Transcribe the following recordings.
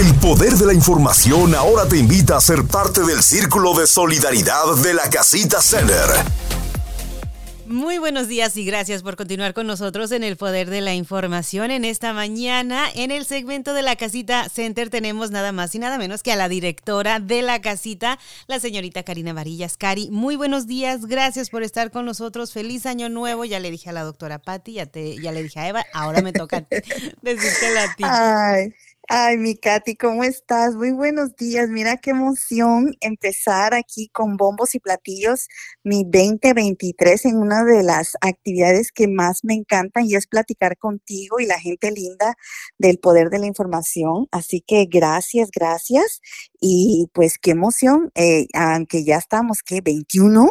El poder de la información ahora te invita a ser parte del círculo de solidaridad de la Casita Center. Muy buenos días y gracias por continuar con nosotros en el Poder de la Información. En esta mañana, en el segmento de la Casita Center, tenemos nada más y nada menos que a la directora de la casita, la señorita Karina Varillas. Cari, muy buenos días, gracias por estar con nosotros. Feliz año nuevo. Ya le dije a la doctora Patti, ya, ya le dije a Eva, ahora me toca decirte a ti. Ay. Ay, mi Katy, ¿cómo estás? Muy buenos días. Mira qué emoción empezar aquí con bombos y platillos mi 2023 en una de las actividades que más me encantan y es platicar contigo y la gente linda del poder de la información. Así que gracias, gracias. Y pues qué emoción, eh, aunque ya estamos, ¿qué? 21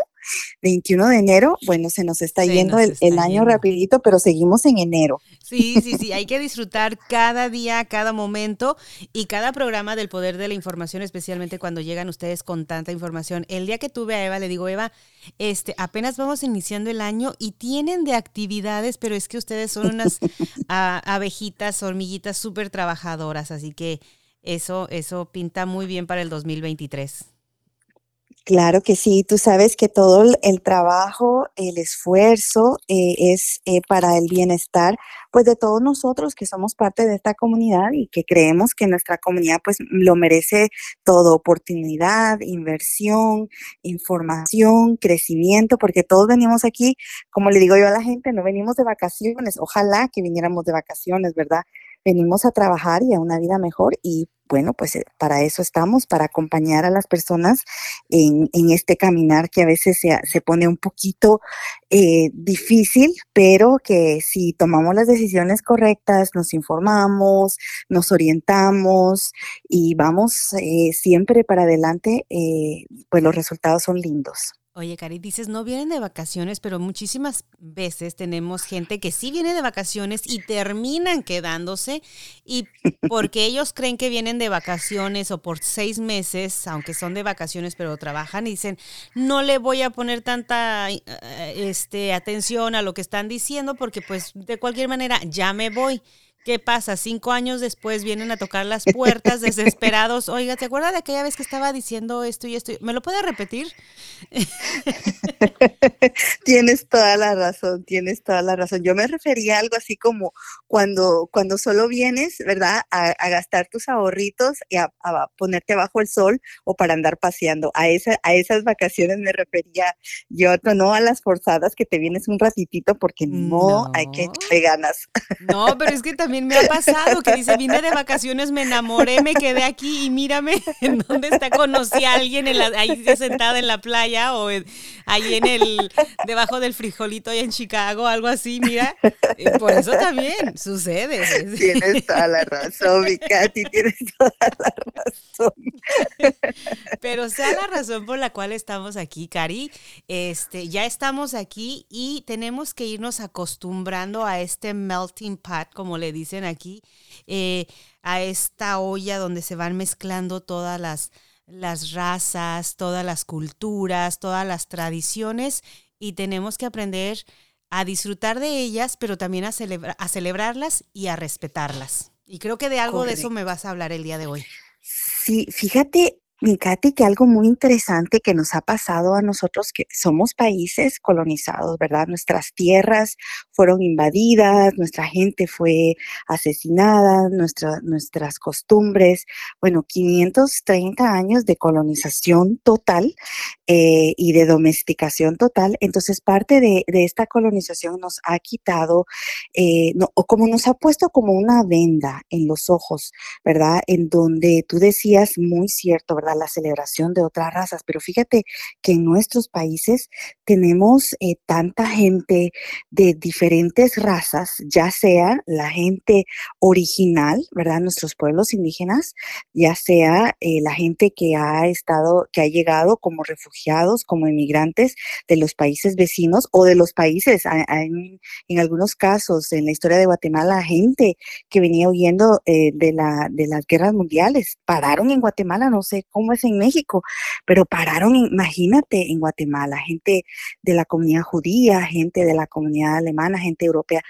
21 de enero, bueno, se nos está yendo el, año rapidito, pero seguimos en enero. Sí, sí, sí, hay que disfrutar cada día, cada momento y cada programa del poder de la información, especialmente cuando llegan ustedes con tanta información. El día que tuve a Eva, le digo, Eva, este, apenas vamos iniciando el año y tienen de actividades, pero es que ustedes son unas abejitas, hormiguitas súper trabajadoras, así que eso, eso pinta muy bien para el 2023. Claro que sí, tú sabes que todo el trabajo, el esfuerzo eh, es eh, para el bienestar pues de todos nosotros que somos parte de esta comunidad y que creemos que nuestra comunidad pues lo merece todo, oportunidad, inversión, información, crecimiento, porque todos venimos aquí, como le digo yo a la gente, no venimos de vacaciones, ojalá que viniéramos de vacaciones, ¿verdad? Venimos a trabajar y a una vida mejor y bueno, pues eh, para eso estamos, para acompañar a las personas en, este caminar que a veces se, pone un poquito eh, difícil, pero que si tomamos las decisiones correctas, nos informamos, nos orientamos y vamos eh, siempre para adelante, pues los resultados son lindos. Oye, Cari, dices, no vienen de vacaciones, pero muchísimas veces tenemos gente que sí viene de vacaciones y terminan quedándose y porque ellos creen que vienen de vacaciones o por seis meses, aunque son de vacaciones, pero trabajan y dicen, no le voy a poner tanta eh, este, atención a lo que están diciendo porque pues de cualquier manera ya me voy. ¿Qué pasa? Cinco años después vienen a tocar las puertas desesperados. Oiga, ¿te acuerdas de aquella vez que estaba diciendo esto y esto? ¿Me lo puede repetir? tienes toda la razón, tienes toda la razón. Yo me refería a algo así como cuando, cuando solo vienes, ¿verdad? A, gastar tus ahorritos y a, ponerte bajo el sol o para andar paseando. A, esa, a esas vacaciones me refería yo, no a las forzadas que te vienes un ratitito porque no, hay que echarle ganas. No, pero es que también también me ha pasado que dice, vine de vacaciones, me enamoré, me quedé aquí y mírame en dónde está, conocí a alguien en la, ahí sentada en la playa o ahí en el, debajo del frijolito ahí en Chicago, algo así, mira. Por eso también sucede. Tienes toda la razón, mi Katy, tienes toda la razón. Pero sea la razón por la cual estamos aquí, Cari, este, ya estamos aquí y tenemos que irnos acostumbrando a este melting pot, como le dicen aquí, eh, a esta olla donde se van mezclando todas las, las razas, todas las culturas, todas las tradiciones y tenemos que aprender a disfrutar de ellas, pero también a, a celebrarlas y a respetarlas. Y creo que de algo de eso me vas a hablar el día de hoy. Sí, fíjate, Fíjate que algo muy interesante que nos ha pasado a nosotros, que somos países colonizados, ¿verdad? Nuestras tierras fueron invadidas, nuestra gente fue asesinada, nuestras costumbres, bueno, 530 años de colonización total eh, y de domesticación total. Entonces, parte de, esta colonización nos ha quitado, eh, o como nos ha puesto como una venda en los ojos, ¿verdad? En donde tú decías muy cierto, ¿verdad? La celebración de otras razas, pero fíjate que en nuestros países tenemos eh, tanta gente de diferentes razas, ya sea la gente original, ¿verdad? Nuestros pueblos indígenas, ya sea eh, la gente que ha estado, que ha llegado como refugiados, como inmigrantes de los países vecinos o de los países, en, algunos casos, en la historia de Guatemala, gente que venía huyendo eh, de, de las guerras mundiales, pararon en Guatemala, no sé cómo cómo es en México, pero pararon, imagínate, en Guatemala, gente de la comunidad judía, gente de la comunidad alemana, gente europea,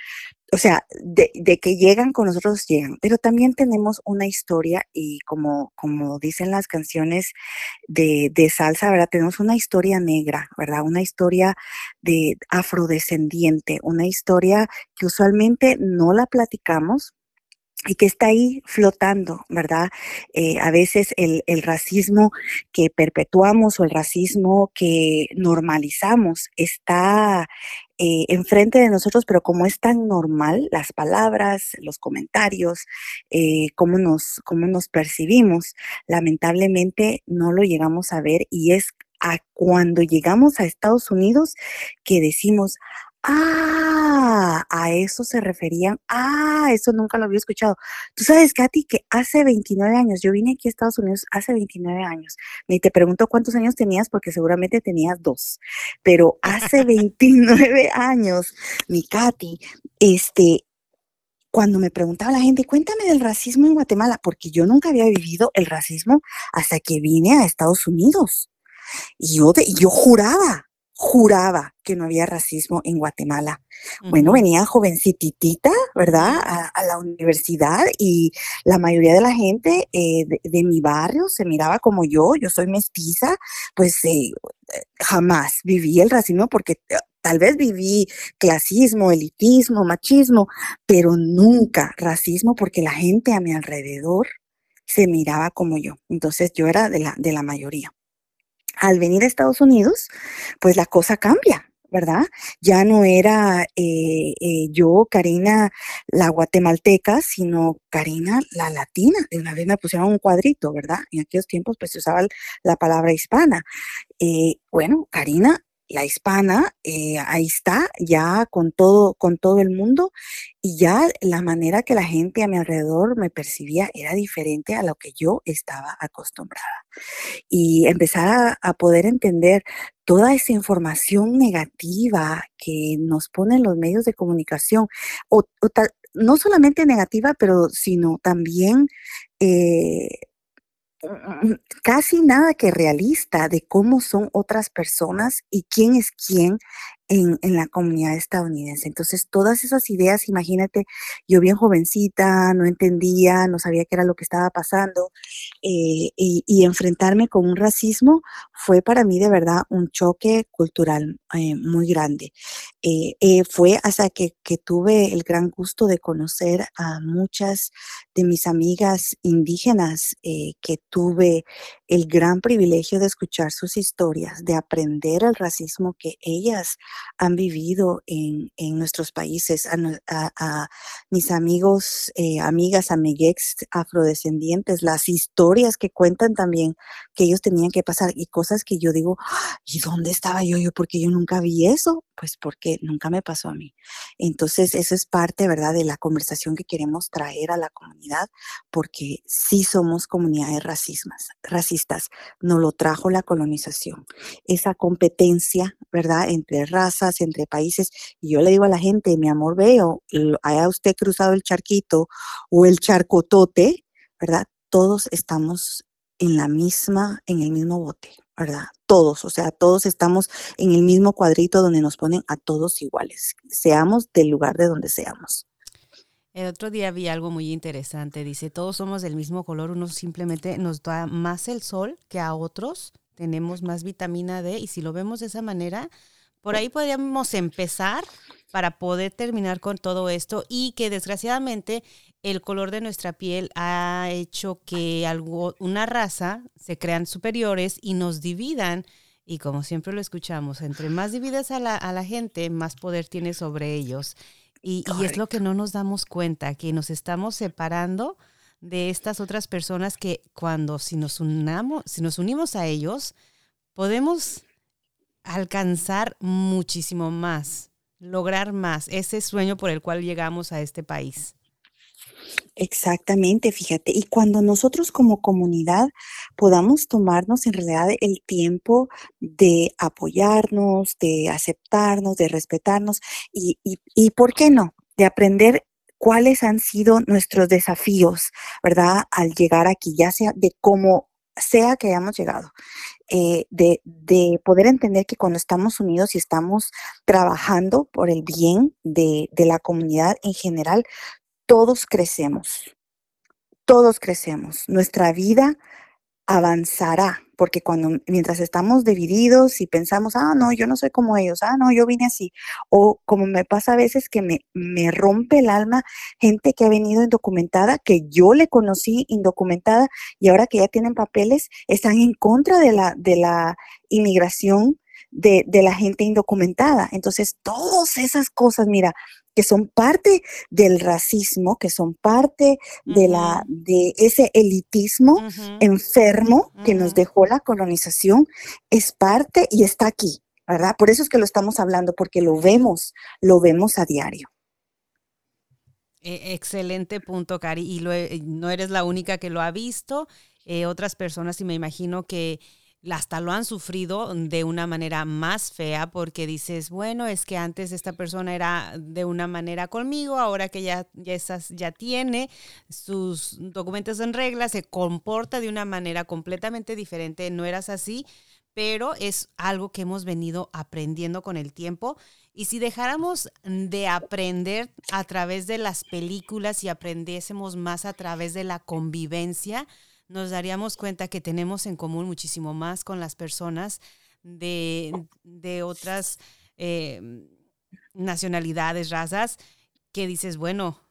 o sea, de, que llegan con nosotros, llegan, pero también tenemos una historia y como, como dicen las canciones de, de, salsa, ¿verdad? Tenemos una historia negra, ¿verdad? Una historia de afrodescendiente, una historia que usualmente no la platicamos, y que está ahí flotando, ¿verdad? Eh, a veces el, racismo que perpetuamos o el racismo que normalizamos está eh, enfrente de nosotros, pero como es tan normal, las palabras, los comentarios, eh, cómo, nos, cómo nos percibimos, lamentablemente no lo llegamos a ver y es a cuando llegamos a Estados Unidos que decimos, Ah, a eso se referían. Ah, eso nunca lo había escuchado. Tú sabes, Katy, que hace 29 años, yo vine aquí a Estados Unidos hace 29 años. Ni te pregunto cuántos años tenías porque seguramente tenías dos. Pero hace 29 años, mi Katy, este, cuando me preguntaba la gente, cuéntame del racismo en Guatemala, porque yo nunca había vivido el racismo hasta que vine a Estados Unidos. Y yo, de, yo juraba, juraba que no había racismo en Guatemala. Bueno, venía jovencitita, ¿verdad? A, la universidad y la mayoría de la gente eh, de, mi barrio se miraba como yo, yo soy mestiza, pues eh, jamás viví el racismo porque eh, tal vez viví clasismo, elitismo, machismo, pero nunca racismo porque la gente a mi alrededor se miraba como yo. Entonces yo era de la, de la mayoría al venir a Estados Unidos, pues la cosa cambia. ¿verdad? Ya no era eh, eh, yo, Karina, la guatemalteca, sino Karina, la latina. De una vez me pusieron un cuadrito, ¿verdad? En aquellos tiempos, pues se usaba la palabra hispana. Eh, bueno, Karina, la hispana, eh, ahí está, ya con todo, con todo el mundo, y ya la manera que la gente a mi alrededor me percibía era diferente a lo que yo estaba acostumbrada. Y empezar a, poder entender toda esa información negativa que nos ponen los medios de comunicación, o, no solamente negativa, pero sino también eh, casi nada que realista de cómo son otras personas y quién es quién en, la comunidad estadounidense. Entonces, todas esas ideas, imagínate, yo bien jovencita, no entendía, no sabía qué era lo que estaba pasando, eh, y, enfrentarme con un racismo fue para mí de verdad un choque cultural eh, muy grande. Eh, fue hasta que, que tuve el gran gusto de conocer a muchas de mis amigas indígenas que tuve el gran privilegio de escuchar sus historias, de aprender el racismo que ellas han vivido en, nuestros países, a, mis amigos, eh, amigas, amiguex afrodescendientes, las historias que cuentan también que ellos tenían que pasar y cosas que yo digo, ¿y dónde estaba yo? Yo, porque yo nunca vi eso, pues porque nunca me pasó a mí. Entonces, eso es parte, ¿verdad?, de la conversación que queremos traer a la comunidad, porque sí somos comunidades racismas, racistas, no lo trajo la colonización. Esa competencia, ¿verdad?, entre razas, entre países. Y yo le digo a la gente, mi amor, veo, haya usted cruzado el charquito o el charcotote, ¿verdad? Todos estamos en la misma, en el mismo bote, ¿verdad? Todos, o sea, todos estamos en el mismo cuadrito donde nos ponen a todos iguales, seamos del lugar de donde seamos. El otro día vi algo muy interesante. Dice, todos somos del mismo color, uno simplemente nos da más el sol que a otros, tenemos más vitamina D y si lo vemos de esa manera, por ahí podríamos empezar para poder terminar con todo esto y que desgraciadamente el color de nuestra piel ha hecho que algo, una raza se crean superiores y nos dividan. Y como siempre lo escuchamos, entre más divides a la, a la gente, más poder tienes sobre ellos. Y, y, es lo que no nos damos cuenta, que nos estamos separando de estas otras personas que cuando si nos, unamos, si nos unimos a ellos, podemos alcanzar muchísimo más, lograr más, ese sueño por el cual llegamos a este país. Exactamente, fíjate, y cuando nosotros como comunidad podamos tomarnos en realidad el tiempo de apoyarnos, de aceptarnos, de respetarnos y, y, y ¿por qué no? De aprender cuáles han sido nuestros desafíos, ¿verdad? Al llegar aquí, ya sea de cómo sea que hayamos llegado. eh, de, de, poder entender que cuando estamos unidos y estamos trabajando por el bien de, de la comunidad en general, todos crecemos, todos crecemos. Nuestra vida avanzará, porque cuando mientras estamos divididos y pensamos, ah, no, yo no soy como ellos, ah, no, yo vine así, o como me pasa a veces que me, me rompe el alma gente que ha venido indocumentada, que yo le conocí indocumentada y ahora que ya tienen papeles, están en contra de la, de la inmigración de, de, la gente indocumentada. Entonces, todas esas cosas, mira, que son parte del racismo, que son parte de, la, de ese elitismo enfermo que nos dejó la colonización, es parte y está aquí, ¿verdad? Por eso es que lo estamos hablando, porque lo vemos, lo vemos a diario. E, excelente punto, Cari. Y no eres la única que lo ha visto. Eh, otras personas, y me imagino que hasta lo han sufrido de una manera más fea porque dices, bueno, es que antes esta persona era de una manera conmigo, ahora que ya, ya, ya tiene sus documentos en regla, se comporta de una manera completamente diferente, no eras así, pero es algo que hemos venido aprendiendo con el tiempo. Y si dejáramos de aprender a través de las películas y aprendiésemos más a través de la convivencia, nos daríamos cuenta que tenemos en común muchísimo más con las personas de, otras eh, nacionalidades, razas, que dices, bueno,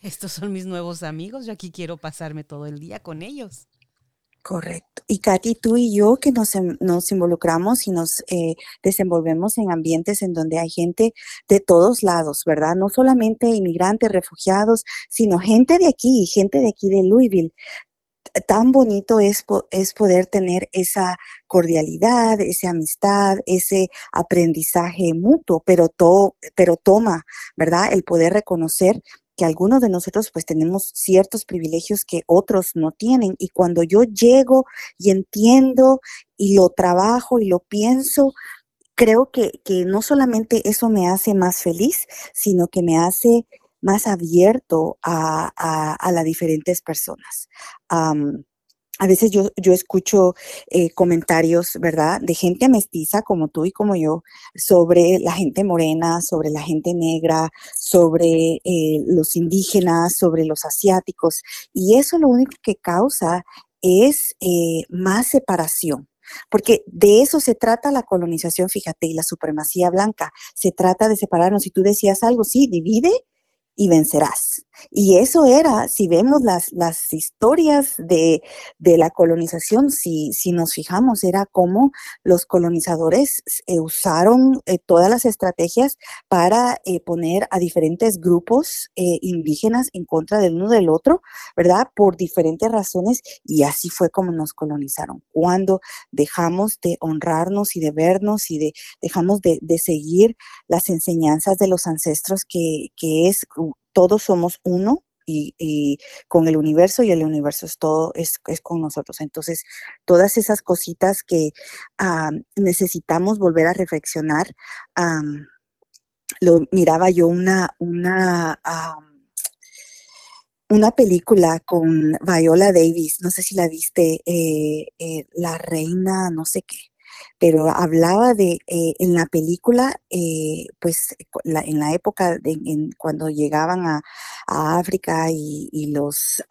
estos son mis nuevos amigos, yo aquí quiero pasarme todo el día con ellos. Correcto. Y Katy, tú y yo que nos, em, nos involucramos y nos eh, desenvolvemos en ambientes en donde hay gente de todos lados, ¿verdad? No solamente inmigrantes, refugiados, sino gente de aquí, gente de aquí de Louisville tan bonito es, es poder tener esa cordialidad, esa amistad, ese aprendizaje mutuo, pero, todo, pero toma, ¿verdad? El poder reconocer que algunos de nosotros pues tenemos ciertos privilegios que otros no tienen. Y cuando yo llego y entiendo y lo trabajo y lo pienso, creo que, que no solamente eso me hace más feliz, sino que me hace más abierto a, a, las diferentes personas. a veces yo, yo escucho eh, comentarios, ¿verdad?, de gente mestiza como tú y como yo, sobre la gente morena, sobre la gente negra, sobre eh, los indígenas, sobre los asiáticos. Y eso lo único que causa es eh, más separación. Porque de eso se trata la colonización, fíjate, y la supremacía blanca. Se trata de separarnos. Si tú decías algo, sí, divide, y vencerás. Y eso era, si vemos las, las historias de, de la colonización, si, si, nos fijamos, era como los colonizadores eh, usaron eh, todas las estrategias para eh, poner a diferentes grupos indígenas en contra del uno del otro, ¿verdad? Por diferentes razones y así fue como nos colonizaron. Cuando dejamos de honrarnos y de vernos y de, dejamos de, de seguir las enseñanzas de los ancestros que, que es todos somos uno y, con el universo y el universo es todo, es, con nosotros. Entonces, todas esas cositas que necesitamos volver a reflexionar, lo miraba yo una, una, una película con Viola Davis, no sé si la viste, eh, eh, La Reina, no sé qué pero hablaba de, eh, en la película, eh, pues en la época de, cuando llegaban a, África y, los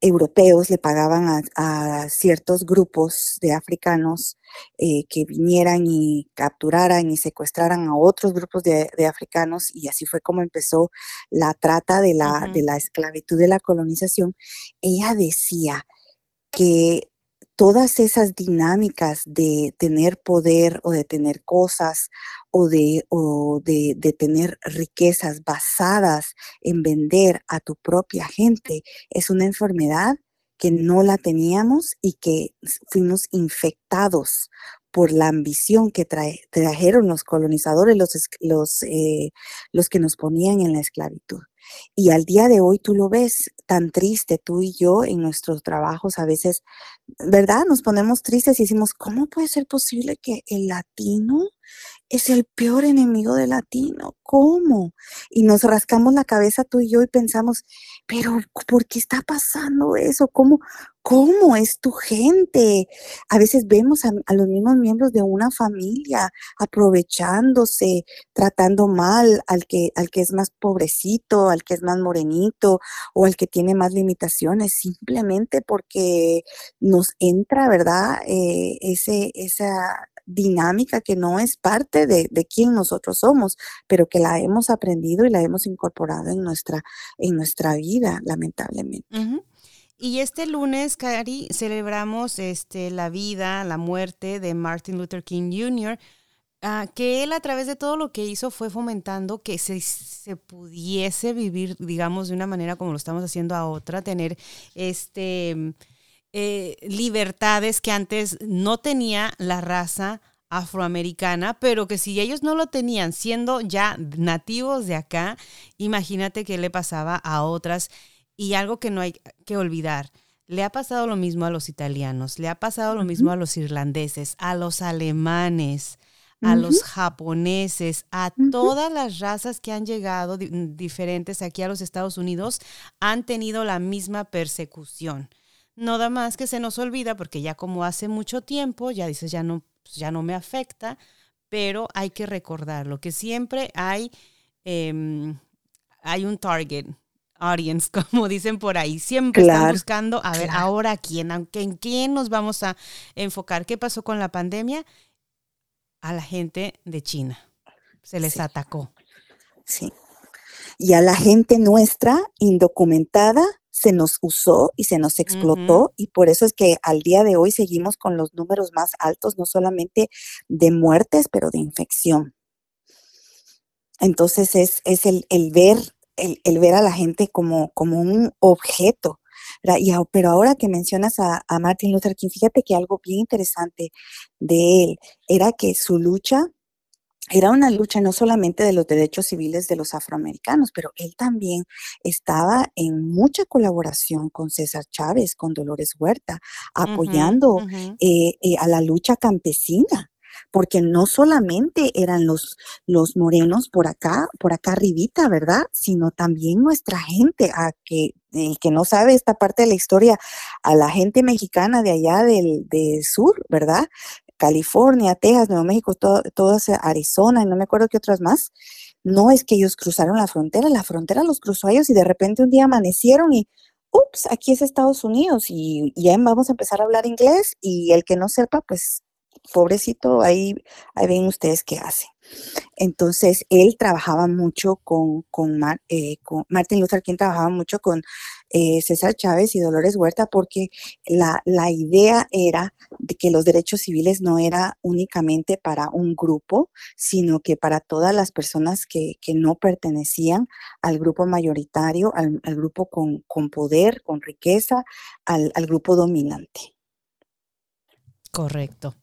europeos le pagaban a, ciertos grupos de africanos eh, que vinieran y capturaran y secuestraran a otros grupos de, africanos y así fue como empezó la trata de la, de la esclavitud de la colonización. Ella decía que todas esas dinámicas de tener poder o de tener cosas o de, o de, de, tener riquezas basadas en vender a tu propia gente es una enfermedad que no la teníamos y que fuimos infectados por la ambición que trajeron los colonizadores, los, los, eh, los que nos ponían en la esclavitud. Y al día de hoy tú lo ves tan triste, tú y yo en nuestros trabajos a veces, ¿verdad? Nos ponemos tristes y decimos, ¿cómo puede ser posible que el latino es el peor enemigo del latino. ¿Cómo? Y nos rascamos la cabeza tú y yo y pensamos, pero ¿por qué está pasando eso? ¿Cómo, cómo es tu gente? A veces vemos a, los mismos miembros de una familia aprovechándose, tratando mal al que, al que es más pobrecito, al que es más morenito o al que tiene más limitaciones, simplemente porque nos entra, ¿verdad? Eh, ese, esa dinámica que no es parte de, de quién nosotros somos, pero que la hemos aprendido y la hemos incorporado en nuestra, en nuestra vida, lamentablemente. Y este lunes, Cari, celebramos este, la vida, la muerte de Martin Luther King Jr., ah, que él a través de todo lo que hizo fue fomentando que se, se, pudiese vivir, digamos, de una manera como lo estamos haciendo a otra, tener este eh, libertades que antes no tenía la raza afroamericana, pero que si ellos no lo tenían siendo ya nativos de acá, imagínate qué le pasaba a otras y algo que no hay que olvidar. Le ha pasado lo mismo a los italianos, le ha pasado lo mismo a los irlandeses, a los alemanes, a los japoneses, a todas las razas que han llegado diferentes aquí a los Estados Unidos, han tenido la misma persecución. No da más que se nos olvida porque ya como hace mucho tiempo, ya dices, ya no, pues, ya no me afecta, pero hay que recordarlo, que siempre hay, em, hay un target audience, como dicen por ahí. Siempre están buscando, a ver, ahora quién, en quién nos vamos a enfocar. ¿Qué pasó con la pandemia? A la gente de China. Se les atacó. Sí. Y a la gente nuestra, indocumentada, se nos usó y se nos explotó y por eso es que al día de hoy seguimos con los números más altos, no solamente de muertes, pero de infección. Entonces es, es el, ver, el, ver a la gente como, como un objeto. Y, pero ahora que mencionas a, a Martin Luther King, fíjate que algo bien interesante de él era que su lucha era una lucha no solamente de los derechos civiles de los afroamericanos, pero él también estaba en mucha colaboración con César Chávez, con Dolores Huerta, apoyando eh, eh, a la lucha campesina porque no solamente eran los, los morenos por acá, por acá arribita, ¿verdad? Sino también nuestra gente, a que el que no sabe esta parte de la historia, a la gente mexicana de allá del, del sur, ¿verdad? California, Texas, Nuevo México, todo, Arizona y no me acuerdo qué otras más, no es que ellos cruzaron la frontera, la frontera los cruzó a ellos y de repente un día amanecieron y, ups, aquí es Estados Unidos y, ya vamos a empezar a hablar inglés y el que no sepa, pues pobrecito, ahí, ahí ven ustedes qué hace. Entonces, él trabajaba mucho con, con, eh, con Martin Luther King, trabajaba mucho con eh, César Chávez y Dolores Huerta, porque la, la, idea era de que los derechos civiles no era únicamente para un grupo, sino que para todas las personas que, que no pertenecían al grupo mayoritario, al, al grupo con, con, poder, con riqueza, al, al grupo dominante. Correcto.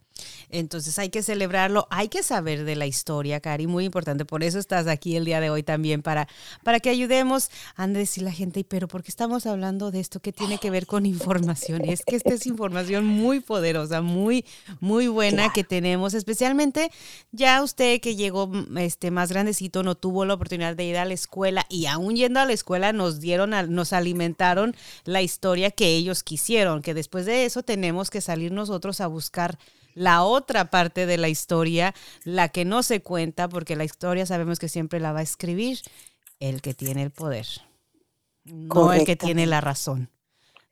Entonces hay que celebrarlo, hay que saber de la historia, Cari, muy importante. Por eso estás aquí el día de hoy también, para, para que ayudemos a decir la gente, pero ¿por qué estamos hablando de esto? ¿Qué tiene que ver con información? Es que esta es información muy poderosa, muy, muy buena que tenemos, especialmente ya usted que llegó este, más grandecito, no tuvo la oportunidad de ir a la escuela y aún yendo a la escuela nos dieron, nos alimentaron la historia que ellos quisieron, que después de eso tenemos que salir nosotros a buscar la otra parte de la historia, la que no se cuenta, porque la historia sabemos que siempre la va a escribir el que tiene el poder, no el que tiene la razón.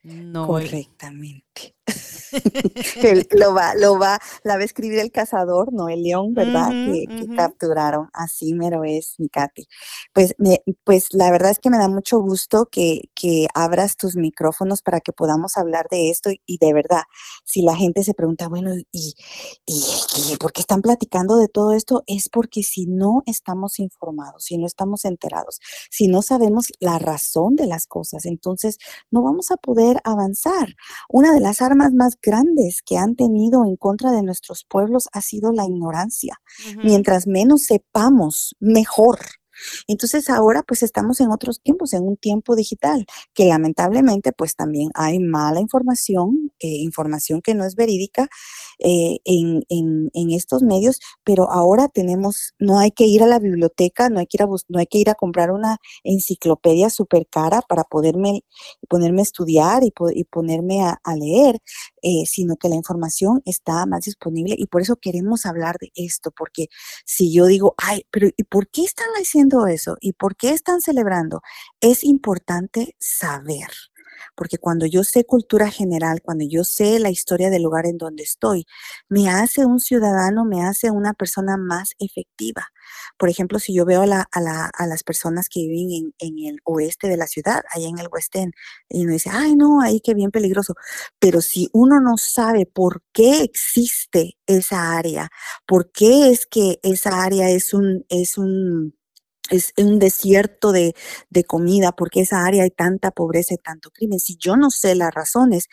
No Correctamente. lo va, lo va, la va a escribir el cazador, no el león, ¿verdad? que, capturaron. Así mero es, mi Katy. Pues, me, pues la verdad es que me da mucho gusto que, que abras tus micrófonos para que podamos hablar de esto. Y, de verdad, si la gente se pregunta, bueno, ¿y, y, por qué están platicando de todo esto? Es porque si no estamos informados, si no estamos enterados, si no sabemos la razón de las cosas, entonces no vamos a poder avanzar. Una de las armas más grandes que han tenido en contra de nuestros pueblos ha sido la ignorancia. Mientras menos sepamos, mejor. Entonces ahora pues estamos en otros tiempos, en un tiempo digital, que lamentablemente pues también hay mala información, eh, información que no es verídica eh, en, en, estos medios, pero ahora tenemos, no hay que ir a la biblioteca, no hay que ir a, no hay que ir a comprar una enciclopedia súper cara para poderme, ponerme a estudiar y, y ponerme a, a leer, eh, sino que la información está más disponible y por eso queremos hablar de esto, porque si yo digo, ay, pero ¿y por qué están haciendo eso? ¿Y por qué están celebrando? Es importante saber porque cuando yo sé cultura general, cuando yo sé la historia del lugar en donde estoy, me hace un ciudadano, me hace una persona más efectiva. Por ejemplo, si yo veo a, las personas que viven en, el oeste de la ciudad, allá en el West End, y uno dice, ay, no, ahí qué bien peligroso. Pero si uno no sabe por qué existe esa área, por qué es que esa área es un, es un es un desierto de, de, comida, porque esa área hay tanta pobreza y tanto crimen. Si yo no sé las razones,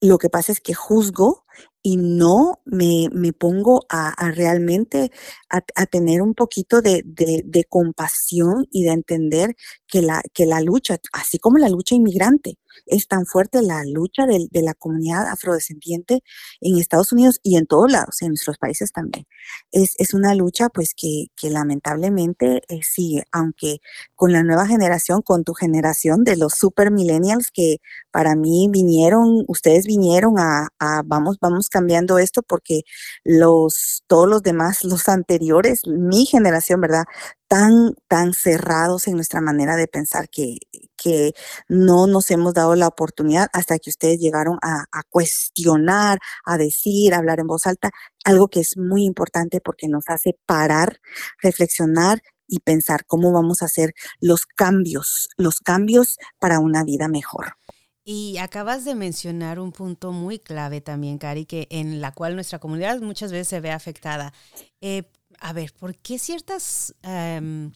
lo que pasa es que juzgo y no me, pongo a, realmente a, tener un poquito de, de, compasión y de entender que la, que la lucha, así como la lucha inmigrante, es tan fuerte la lucha de, la comunidad afrodescendiente en Estados Unidos y en todos lados, en nuestros países también. Es, una lucha pues que, lamentablemente eh, sigue, aunque con la nueva generación, con tu generación de los super millennials que para mí vinieron, ustedes vinieron a, a vamos, vamos cambiando esto porque los, todos los demás, los anteriores, mi generación, ¿verdad? Tan, tan cerrados en nuestra manera de pensar que, que no nos hemos dado la oportunidad hasta que ustedes llegaron a, cuestionar, a decir, a hablar en voz alta, algo que es muy importante porque nos hace parar, reflexionar y pensar cómo vamos a hacer los cambios, los cambios para una vida mejor. Y acabas de mencionar un punto muy clave también, Cari, que en la cual nuestra comunidad muchas veces se ve afectada. Eh, a ver, ¿por qué ciertos em,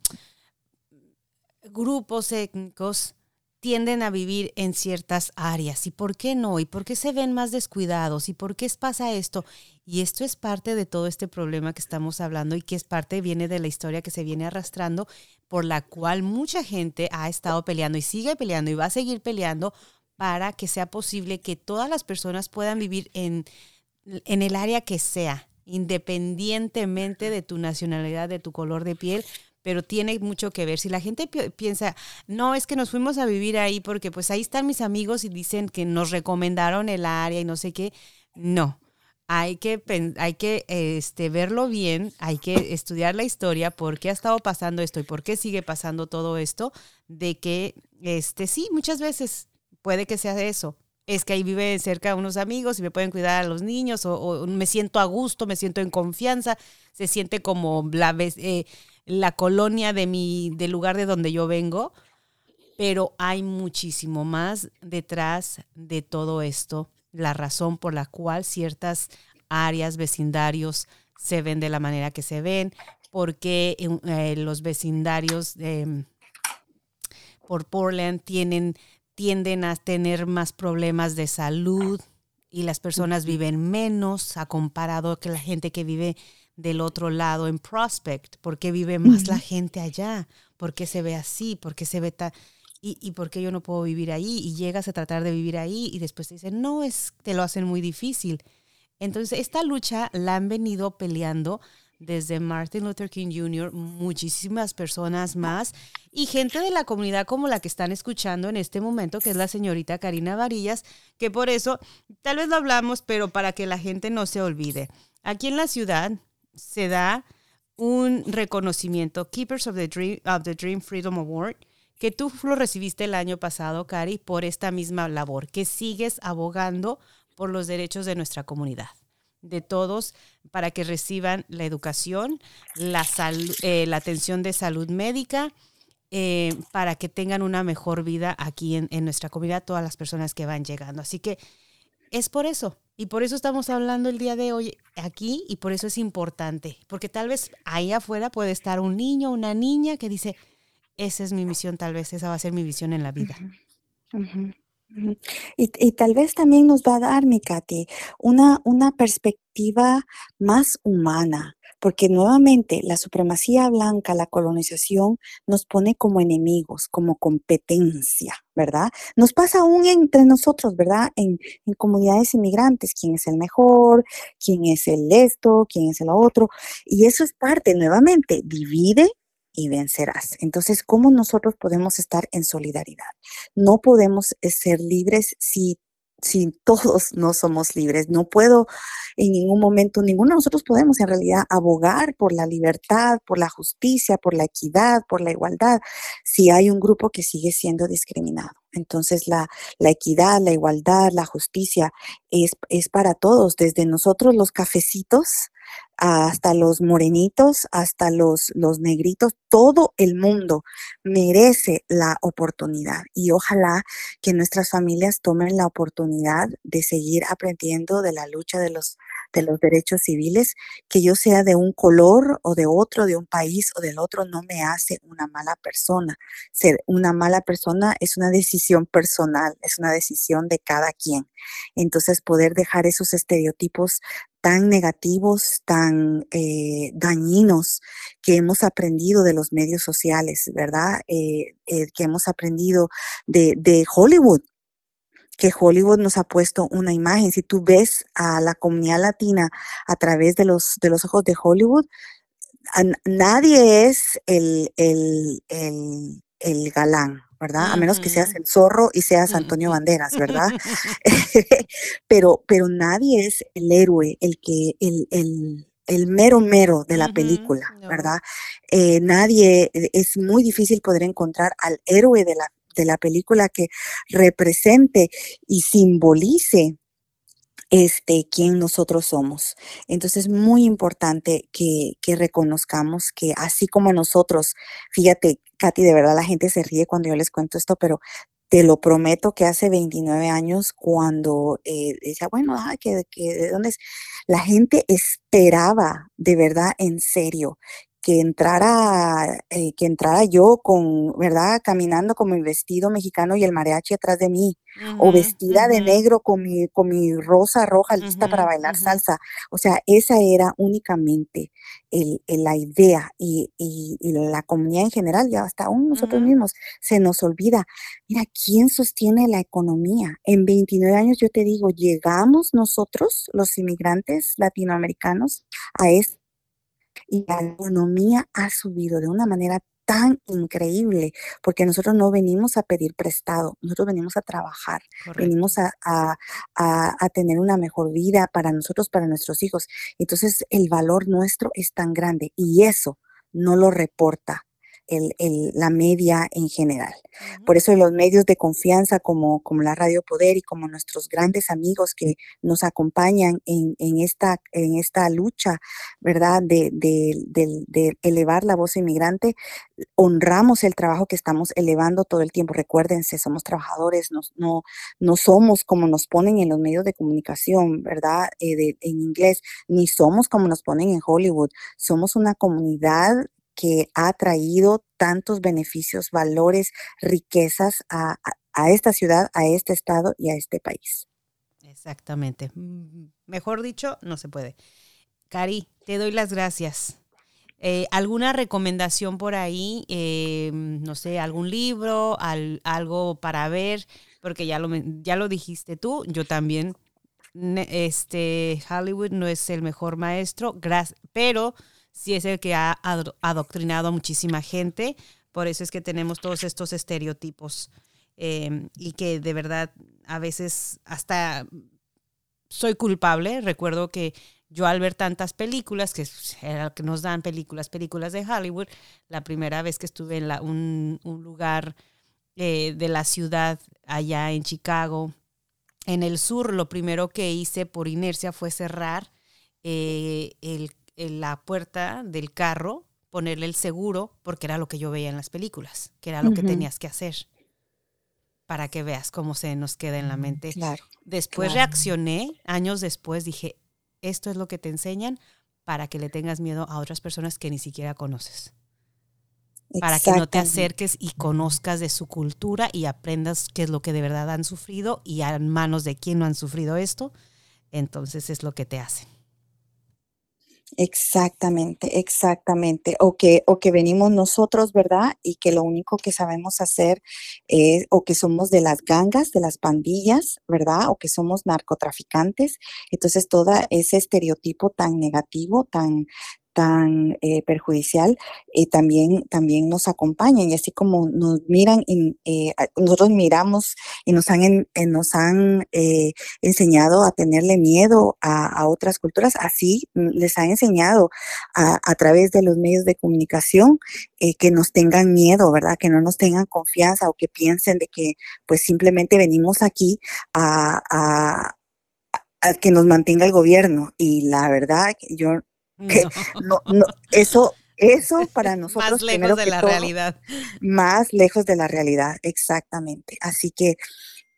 grupos étnicos tienden a vivir en ciertas áreas. Y por qué no y por qué se ven más descuidados y por qué pasa esto y esto es parte de todo este problema que estamos hablando y que es parte viene de la historia que se viene arrastrando por la cual mucha gente ha estado peleando y sigue peleando y va a seguir peleando para que sea posible que todas las personas puedan vivir en, en el área que sea independientemente de tu nacionalidad, de tu color de piel, pero tiene mucho que ver. Si la gente piensa, no, es que nos fuimos a vivir ahí porque pues ahí están mis amigos y dicen que nos recomendaron el área y no sé qué, no. Hay que, hay que este, verlo bien, hay que estudiar la historia, por qué ha estado pasando esto y por qué sigue pasando todo esto, de que, este, sí, muchas veces puede que sea eso, es que ahí vive cerca unos amigos y me pueden cuidar a los niños o, me siento a gusto, me siento en confianza, se siente como la, eh, la colonia de mi, del lugar de donde yo vengo, pero hay muchísimo más detrás de todo esto, la razón por la cual ciertas áreas, vecindarios se ven de la manera que se ven, porque eh, los vecindarios por Portland tienen, tienden a tener más problemas de salud y las personas viven menos a comparado que la gente que vive del otro lado en Prospect? ¿Por qué vive más la gente allá? ¿Por qué se ve así? ¿Por qué se ve tan... Y, y, por qué yo no puedo vivir ahí? Y llegas a tratar de vivir ahí y después te dicen, no, es, te lo hacen muy difícil. Entonces, esta lucha la han venido peleando desde Martin Luther King Jr., muchísimas personas más y gente de la comunidad como la que están escuchando en este momento, que es la señorita Karina Varillas, que por eso tal vez lo hablamos, pero para que la gente no se olvide. Aquí en la ciudad, se da un reconocimiento, Keepers of the Dream, of the Dream Freedom Award, que tú lo recibiste el año pasado, Cari, por esta misma labor, que sigues abogando por los derechos de nuestra comunidad, de todos, para que reciban la educación, la, eh, la atención de salud médica, eh, para que tengan una mejor vida aquí en, en nuestra comunidad, todas las personas que van llegando. Así que es por eso, y por eso estamos hablando el día de hoy aquí y por eso es importante, porque tal vez ahí afuera puede estar un niño, una niña que dice, esa es mi misión, tal vez esa va a ser mi visión en la vida. Y, tal vez también nos va a dar, mi Katy, una, una perspectiva más humana, porque nuevamente la supremacía blanca, la colonización nos pone como enemigos, como competencia, ¿verdad? Nos pasa aún entre nosotros, ¿verdad? En, en comunidades inmigrantes, quién es el mejor, quién es el esto, quién es el otro, y eso es parte, nuevamente, divide y vencerás. Entonces, ¿cómo nosotros podemos estar en solidaridad? No podemos eh, ser libres si si todos no somos libres. No puedo en ningún momento, ninguno de nosotros podemos en realidad abogar por la libertad, por la justicia, por la equidad, por la igualdad, si hay un grupo que sigue siendo discriminado. Entonces la, la equidad, la igualdad, la justicia es, es para todos, desde nosotros los cafecitos hasta los morenitos, hasta los, los negritos, todo el mundo merece la oportunidad. Y ojalá que nuestras familias tomen la oportunidad de seguir aprendiendo de la lucha de los de los derechos civiles, que yo sea de un color o de otro, de un país o del otro, no me hace una mala persona. Ser una mala persona es una decisión personal, es una decisión de cada quien. Entonces, poder dejar esos estereotipos tan negativos, tan eh, dañinos que hemos aprendido de los medios sociales, ¿verdad? Eh, eh, que hemos aprendido de, de Hollywood, que Hollywood nos ha puesto una imagen. Si tú ves a la comunidad latina a través de los, de los ojos de Hollywood, nadie es el, el, el, galán, ¿verdad? A menos que seas el zorro y seas Antonio Banderas, ¿verdad? pero, pero nadie es el héroe, el que, el, el, el mero mero de la película, ¿verdad? Eh, nadie, es muy difícil poder encontrar al héroe de la, de la película que represente y simbolice este, quién nosotros somos. Entonces es muy importante que, que, reconozcamos que así como nosotros, fíjate, Katy, de verdad la gente se ríe cuando yo les cuento esto, pero te lo prometo que hace 29 años cuando eh, decía, bueno, que, que, de dónde es, la gente esperaba de verdad en serio que entrara, eh, que entrara yo con, ¿verdad? Caminando con mi vestido mexicano y el mariachi atrás de mí, o vestida de negro con mi, con mi rosa roja lista para bailar salsa. O sea, esa era únicamente el, la idea y, y, la comunidad en general, ya hasta aún nosotros mismos, se nos olvida. Mira, ¿quién sostiene la economía? En 29 años, yo te digo, llegamos nosotros, los inmigrantes latinoamericanos, a este y la economía ha subido de una manera tan increíble, porque nosotros no venimos a pedir prestado, nosotros venimos a trabajar, venimos a, a, tener una mejor vida para nosotros, para nuestros hijos. Entonces el valor nuestro es tan grande y eso no lo reporta el, la media en general. Por eso los medios de confianza como, como la Radio Poder y como nuestros grandes amigos que nos acompañan en, en esta, en esta lucha, ¿verdad? De, de, de, elevar la voz inmigrante, honramos el trabajo que estamos elevando todo el tiempo. Recuérdense, somos trabajadores, no, no, no somos como nos ponen en los medios de comunicación, ¿verdad? Eh, en inglés, ni somos como nos ponen en Hollywood. Somos una comunidad que ha traído tantos beneficios, valores, riquezas a, esta ciudad, a este estado y a este país. Exactamente. Mm, mejor dicho, no se puede. Cari, te doy las gracias. Eh, ¿Alguna recomendación por ahí? Eh, no sé, algún libro, algo para ver, porque ya lo, ya lo dijiste tú, yo también. Este, Hollywood no es el mejor maestro, pero sí es el que ha adoctrinado a muchísima gente. Por eso es que tenemos todos estos estereotipos em, y que de verdad a veces hasta soy culpable. Recuerdo que yo al ver tantas películas, que nos dan películas, películas de Hollywood, la primera vez que estuve en un, lugar eh, de la ciudad allá en Chicago, en el sur, lo primero que hice por inercia fue cerrar eh, el en la puerta del carro, ponerle el seguro, porque era lo que yo veía en las películas, que era lo que tenías que hacer para que veas cómo se nos queda en la mm, mente. Claro, después reaccioné, años después dije, esto es lo que te enseñan para que le tengas miedo a otras personas que ni siquiera conoces. Para que no te acerques y conozcas de su cultura y aprendas qué es lo que de verdad han sufrido y a manos de quién no han sufrido esto, entonces es lo que te hacen. Exactamente, exactamente. O que, o que venimos nosotros, ¿verdad? Y que lo único que sabemos hacer es, o que somos de las gangas, de las pandillas, ¿verdad? O que somos narcotraficantes. Entonces, todo ese estereotipo tan negativo, tan, tan eh, perjudicial, eh, también, también nos acompañan y así como nos miran, eh, nosotros miramos y nos han, nos han enseñado a tenerle miedo a, otras culturas, así les han enseñado a, a, través de los medios de comunicación que nos tengan miedo, ¿verdad? Que no nos tengan confianza o que piensen de que pues simplemente venimos aquí a, a que nos mantenga el gobierno. Y la verdad, yo no. no, eso, eso para nosotros. Más lejos de la realidad. Más lejos de la realidad, exactamente. Así que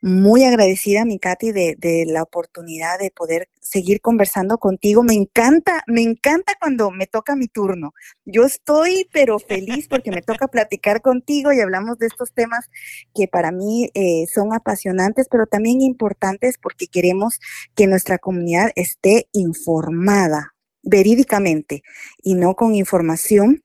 muy agradecida, mi Katy, de, de, la oportunidad de poder seguir conversando contigo. Me encanta, me encanta cuando me toca mi turno. Yo estoy, pero feliz porque me toca platicar contigo y hablamos de estos temas que para mí eh, son apasionantes, pero también importantes porque queremos que nuestra comunidad esté informada verídicamente y no con información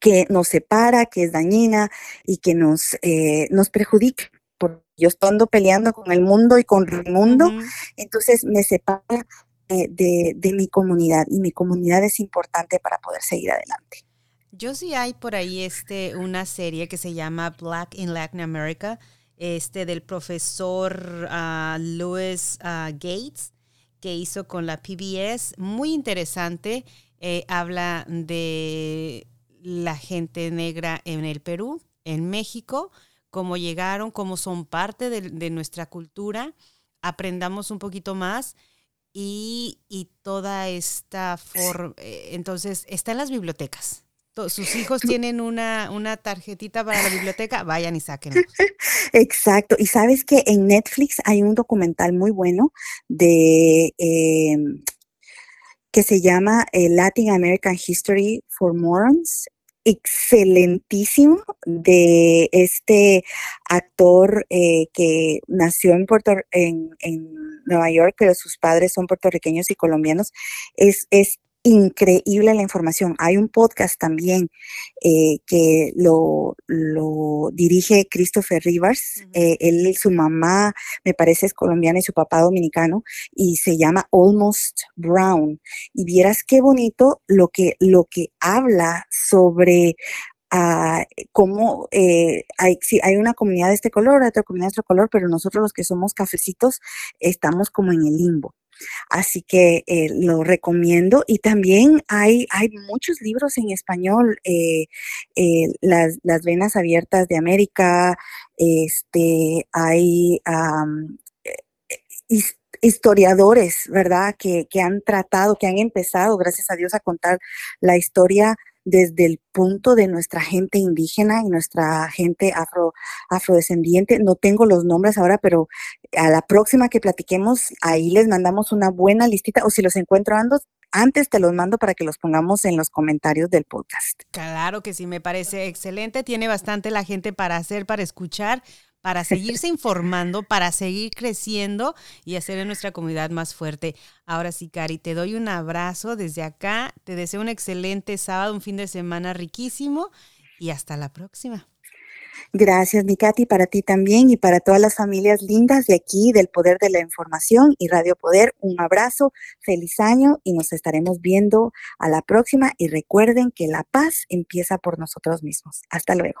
que nos separa, que es dañina y que nos, eh, nos perjudica. Porque yo estoy peleando con el mundo y con el mundo, entonces me separa eh, de, de mi comunidad y mi comunidad es importante para poder seguir adelante. Yo sí hay por ahí este, una serie que se llama Black in Latin America, este, del profesor uh, Louis uh, Gates que hizo con la PBS, muy interesante. Eh, habla de la gente negra en el Perú, en México, cómo llegaron, cómo son parte de, nuestra cultura. Aprendamos un poquito más y, y toda esta forma. Eh, entonces, está en las bibliotecas sus hijos tienen una, una tarjetita para la biblioteca, vayan y sáquenlo. Exacto. Y sabes que en Netflix hay un documental muy bueno de em, que se llama eh, Latin American History for Morons. Excelentísimo de este actor eh, que nació en, Puerto, en, en Nueva York, pero sus padres son puertorriqueños y colombianos. Es, es increíble la información. Hay un podcast también eh, que lo, lo, dirige Christopher Rivers. Eh, él, su mamá, me parece, es colombiana y su papá dominicano, y se llama Almost Brown. Y vieras qué bonito lo que, lo que habla sobre ah, cómo eh, hay, hay una comunidad de este color, otra comunidad de otro color, pero nosotros los que somos cafecitos estamos como en el limbo. Así que eh, lo recomiendo y también hay, hay muchos libros en español, eh, eh, las, las, venas abiertas de América, este, hay historiadores, ¿verdad? Que, que han tratado, que han empezado, gracias a Dios, a contar la historia desde el punto de nuestra gente indígena y nuestra gente afro, afrodescendiente. No tengo los nombres ahora, pero a la próxima que platiquemos, ahí les mandamos una buena listita, o si los encuentro antes, antes te los mando para que los pongamos en los comentarios del podcast. Claro que sí, me parece excelente. Tiene bastante la gente para hacer, para escuchar para seguirse informando, para seguir creciendo y hacer en nuestra comunidad más fuerte. Ahora sí, Cari, te doy un abrazo desde acá. Te deseo un excelente sábado, un fin de semana riquísimo y hasta la próxima. Gracias, Mikati, para ti también y para todas las familias lindas de aquí, del Poder de la Información y Radio Poder. Un abrazo, feliz año y nos estaremos viendo a la próxima. Y recuerden que la paz empieza por nosotros mismos. Hasta luego.